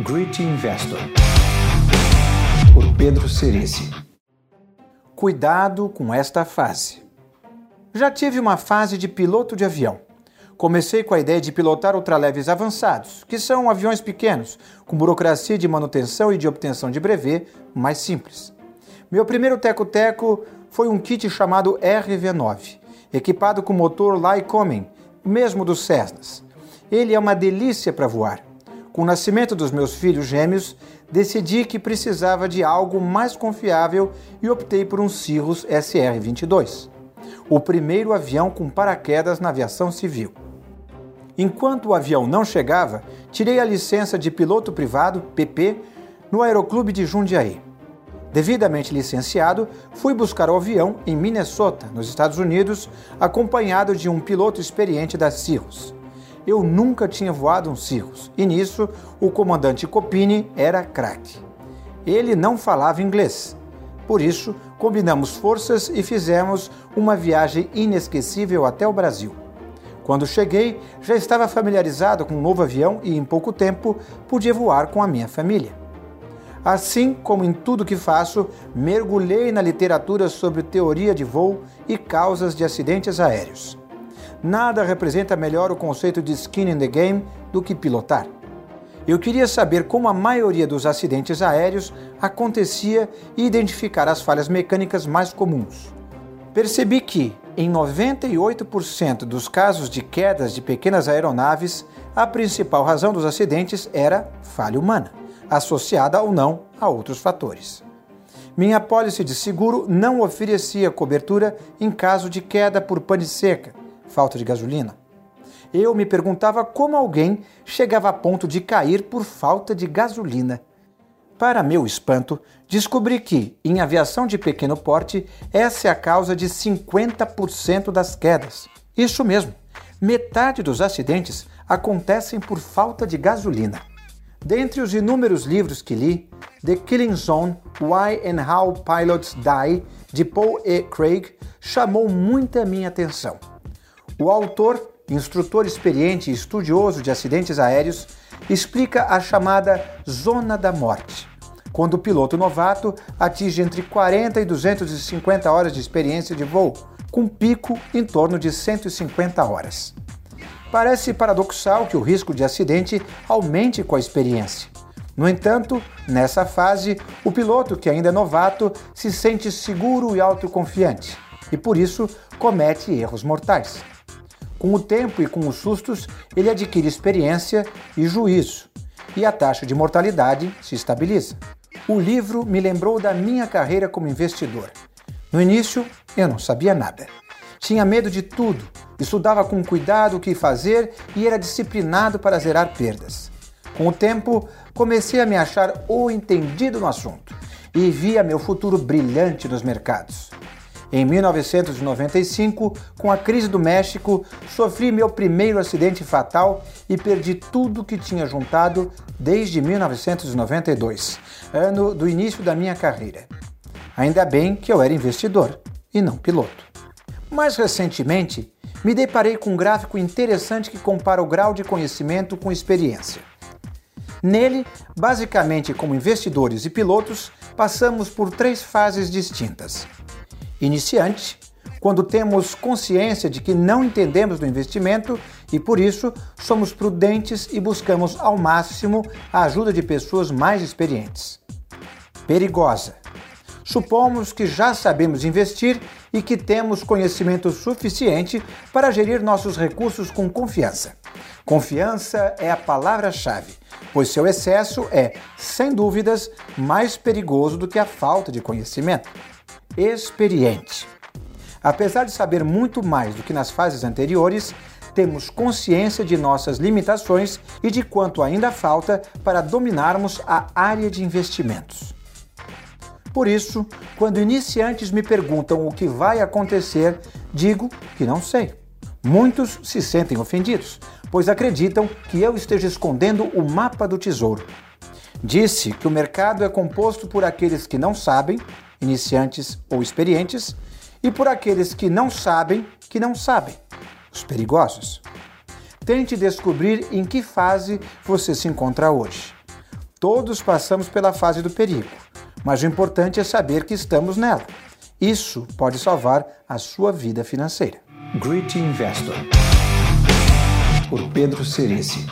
Great Investor, por Pedro Cerici. Cuidado com esta fase. Já tive uma fase de piloto de avião. Comecei com a ideia de pilotar ultraleves avançados, que são aviões pequenos, com burocracia de manutenção e de obtenção de brevet mais simples. Meu primeiro teco-teco foi um kit chamado RV9, equipado com motor Lycoming, mesmo dos Cessnas. Ele é uma delícia para voar. Com o nascimento dos meus filhos gêmeos, decidi que precisava de algo mais confiável e optei por um Cirrus SR-22, o primeiro avião com paraquedas na aviação civil. Enquanto o avião não chegava, tirei a licença de piloto privado, PP, no Aeroclube de Jundiaí. Devidamente licenciado, fui buscar o avião em Minnesota, nos Estados Unidos, acompanhado de um piloto experiente da Cirrus eu nunca tinha voado um Cirrus e nisso o comandante Copini era craque. Ele não falava inglês. Por isso, combinamos forças e fizemos uma viagem inesquecível até o Brasil. Quando cheguei, já estava familiarizado com o um novo avião e em pouco tempo podia voar com a minha família. Assim como em tudo que faço, mergulhei na literatura sobre teoria de voo e causas de acidentes aéreos. Nada representa melhor o conceito de skin in the game do que pilotar. Eu queria saber como a maioria dos acidentes aéreos acontecia e identificar as falhas mecânicas mais comuns. Percebi que, em 98% dos casos de quedas de pequenas aeronaves, a principal razão dos acidentes era falha humana, associada ou não a outros fatores. Minha apólice de seguro não oferecia cobertura em caso de queda por pane seca, falta de gasolina. Eu me perguntava como alguém chegava a ponto de cair por falta de gasolina. Para meu espanto, descobri que, em aviação de pequeno porte, essa é a causa de 50% das quedas. Isso mesmo, metade dos acidentes acontecem por falta de gasolina. Dentre os inúmeros livros que li, The Killing Zone: Why and How Pilots Die, de Paul E. Craig, chamou muita minha atenção. O autor, instrutor experiente e estudioso de acidentes aéreos, explica a chamada zona da morte, quando o piloto novato atinge entre 40 e 250 horas de experiência de voo, com pico em torno de 150 horas. Parece paradoxal que o risco de acidente aumente com a experiência. No entanto, nessa fase, o piloto que ainda é novato se sente seguro e autoconfiante e por isso comete erros mortais. Com o tempo e com os sustos, ele adquire experiência e juízo, e a taxa de mortalidade se estabiliza. O livro me lembrou da minha carreira como investidor. No início, eu não sabia nada. Tinha medo de tudo, estudava com cuidado o que fazer e era disciplinado para zerar perdas. Com o tempo, comecei a me achar o entendido no assunto e via meu futuro brilhante nos mercados. Em 1995, com a crise do México, sofri meu primeiro acidente fatal e perdi tudo que tinha juntado desde 1992, ano do início da minha carreira. Ainda bem que eu era investidor e não piloto. Mais recentemente, me deparei com um gráfico interessante que compara o grau de conhecimento com experiência. Nele, basicamente como investidores e pilotos, passamos por três fases distintas iniciante, quando temos consciência de que não entendemos do investimento e por isso somos prudentes e buscamos ao máximo a ajuda de pessoas mais experientes. Perigosa. Supomos que já sabemos investir e que temos conhecimento suficiente para gerir nossos recursos com confiança. Confiança é a palavra-chave, pois seu excesso é, sem dúvidas, mais perigoso do que a falta de conhecimento experiente. Apesar de saber muito mais do que nas fases anteriores, temos consciência de nossas limitações e de quanto ainda falta para dominarmos a área de investimentos. Por isso, quando iniciantes me perguntam o que vai acontecer, digo que não sei. Muitos se sentem ofendidos, pois acreditam que eu esteja escondendo o mapa do tesouro. Disse que o mercado é composto por aqueles que não sabem iniciantes ou experientes, e por aqueles que não sabem que não sabem, os perigosos. Tente descobrir em que fase você se encontra hoje. Todos passamos pela fase do perigo, mas o importante é saber que estamos nela. Isso pode salvar a sua vida financeira. Great Investor, por Pedro Cerici.